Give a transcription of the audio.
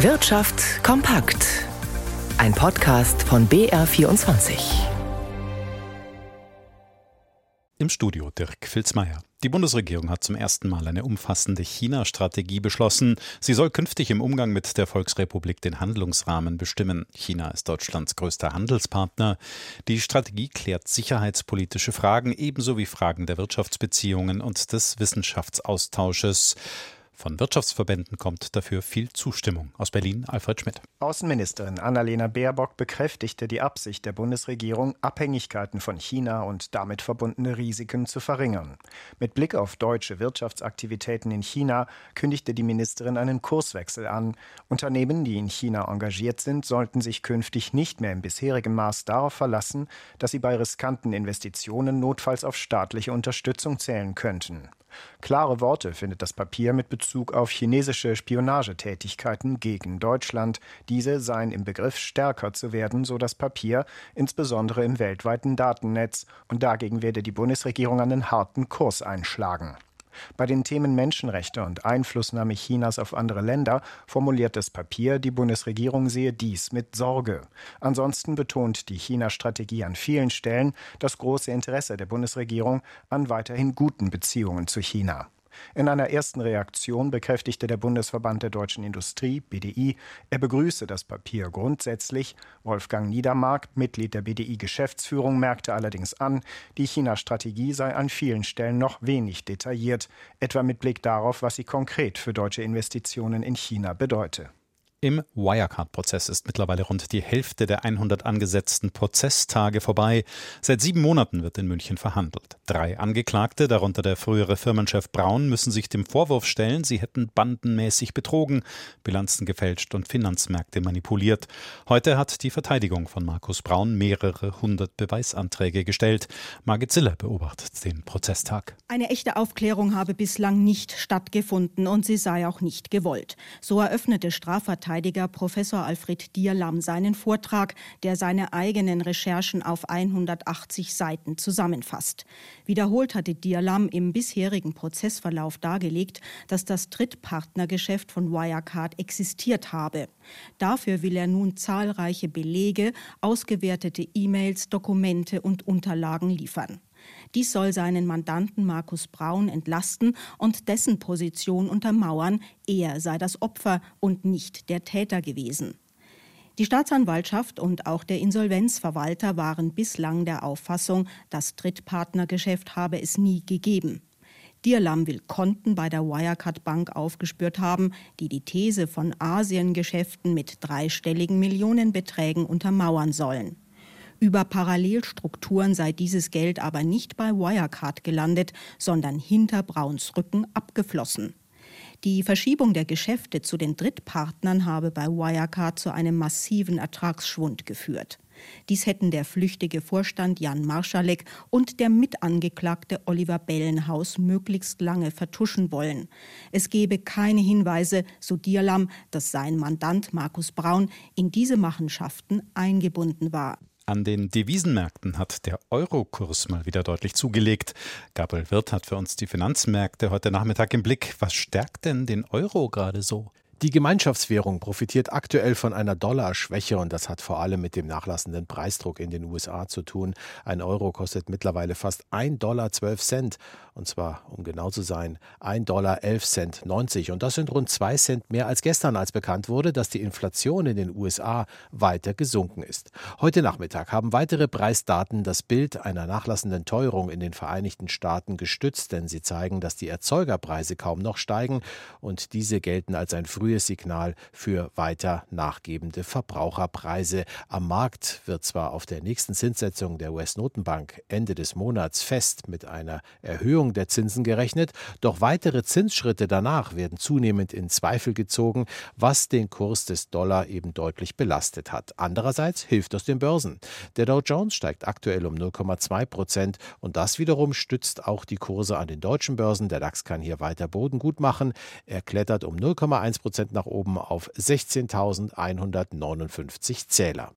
Wirtschaft kompakt. Ein Podcast von BR24. Im Studio Dirk Filzmeier. Die Bundesregierung hat zum ersten Mal eine umfassende China-Strategie beschlossen. Sie soll künftig im Umgang mit der Volksrepublik den Handlungsrahmen bestimmen. China ist Deutschlands größter Handelspartner. Die Strategie klärt sicherheitspolitische Fragen ebenso wie Fragen der Wirtschaftsbeziehungen und des Wissenschaftsaustausches. Von Wirtschaftsverbänden kommt dafür viel Zustimmung. Aus Berlin Alfred Schmidt. Außenministerin Annalena Baerbock bekräftigte die Absicht der Bundesregierung, Abhängigkeiten von China und damit verbundene Risiken zu verringern. Mit Blick auf deutsche Wirtschaftsaktivitäten in China kündigte die Ministerin einen Kurswechsel an. Unternehmen, die in China engagiert sind, sollten sich künftig nicht mehr im bisherigen Maß darauf verlassen, dass sie bei riskanten Investitionen notfalls auf staatliche Unterstützung zählen könnten. Klare Worte findet das Papier mit Bezug auf chinesische Spionagetätigkeiten gegen Deutschland. Diese seien im Begriff stärker zu werden, so das Papier, insbesondere im weltweiten Datennetz. Und dagegen werde die Bundesregierung einen harten Kurs einschlagen. Bei den Themen Menschenrechte und Einflussnahme Chinas auf andere Länder formuliert das Papier, die Bundesregierung sehe dies mit Sorge. Ansonsten betont die China-Strategie an vielen Stellen das große Interesse der Bundesregierung an weiterhin guten Beziehungen zu China. In einer ersten Reaktion bekräftigte der Bundesverband der deutschen Industrie, BDI, er begrüße das Papier grundsätzlich. Wolfgang Niedermark, Mitglied der BDI-Geschäftsführung, merkte allerdings an, die China-Strategie sei an vielen Stellen noch wenig detailliert, etwa mit Blick darauf, was sie konkret für deutsche Investitionen in China bedeute. Im Wirecard-Prozess ist mittlerweile rund die Hälfte der 100 angesetzten Prozesstage vorbei. Seit sieben Monaten wird in München verhandelt. Drei Angeklagte, darunter der frühere Firmenchef Braun, müssen sich dem Vorwurf stellen, sie hätten bandenmäßig betrogen, Bilanzen gefälscht und Finanzmärkte manipuliert. Heute hat die Verteidigung von Markus Braun mehrere hundert Beweisanträge gestellt. Margit Ziller beobachtet den Prozesstag. Eine echte Aufklärung habe bislang nicht stattgefunden und sie sei auch nicht gewollt. So eröffnete Strafverteidiger Strafverteidiger Professor Alfred Dierlam seinen Vortrag, der seine eigenen Recherchen auf 180 Seiten zusammenfasst. Wiederholt hatte Dierlam im bisherigen Prozessverlauf dargelegt, dass das Drittpartnergeschäft von Wirecard existiert habe. Dafür will er nun zahlreiche Belege, ausgewertete E-Mails, Dokumente und Unterlagen liefern. Dies soll seinen Mandanten Markus Braun entlasten und dessen Position untermauern, er sei das Opfer und nicht der Täter gewesen. Die Staatsanwaltschaft und auch der Insolvenzverwalter waren bislang der Auffassung, das Drittpartnergeschäft habe es nie gegeben. Dierlam will Konten bei der Wirecard Bank aufgespürt haben, die die These von Asiengeschäften mit dreistelligen Millionenbeträgen untermauern sollen. Über Parallelstrukturen sei dieses Geld aber nicht bei Wirecard gelandet, sondern hinter Brauns Rücken abgeflossen. Die Verschiebung der Geschäfte zu den Drittpartnern habe bei Wirecard zu einem massiven Ertragsschwund geführt. Dies hätten der flüchtige Vorstand Jan Marschalek und der Mitangeklagte Oliver Bellenhaus möglichst lange vertuschen wollen. Es gebe keine Hinweise, so Dierlam, dass sein Mandant Markus Braun in diese Machenschaften eingebunden war. An den Devisenmärkten hat der Eurokurs mal wieder deutlich zugelegt. Gabriel Wirth hat für uns die Finanzmärkte heute Nachmittag im Blick. Was stärkt denn den Euro gerade so? Die Gemeinschaftswährung profitiert aktuell von einer Dollarschwäche und das hat vor allem mit dem nachlassenden Preisdruck in den USA zu tun. Ein Euro kostet mittlerweile fast 1,12 Dollar und zwar, um genau zu sein, 1,11 Dollar 90 und das sind rund 2 Cent mehr als gestern, als bekannt wurde, dass die Inflation in den USA weiter gesunken ist. Heute Nachmittag haben weitere Preisdaten das Bild einer nachlassenden Teuerung in den Vereinigten Staaten gestützt, denn sie zeigen, dass die Erzeugerpreise kaum noch steigen und diese gelten als ein frühes frühes Signal für weiter nachgebende Verbraucherpreise. Am Markt wird zwar auf der nächsten Zinssetzung der US-Notenbank Ende des Monats fest mit einer Erhöhung der Zinsen gerechnet, doch weitere Zinsschritte danach werden zunehmend in Zweifel gezogen, was den Kurs des Dollar eben deutlich belastet hat. Andererseits hilft das den Börsen. Der Dow Jones steigt aktuell um 0,2 Prozent und das wiederum stützt auch die Kurse an den deutschen Börsen. Der DAX kann hier weiter Boden gut machen. Er klettert um 0,1 Prozent Prozent nach oben auf 16.159 Zähler.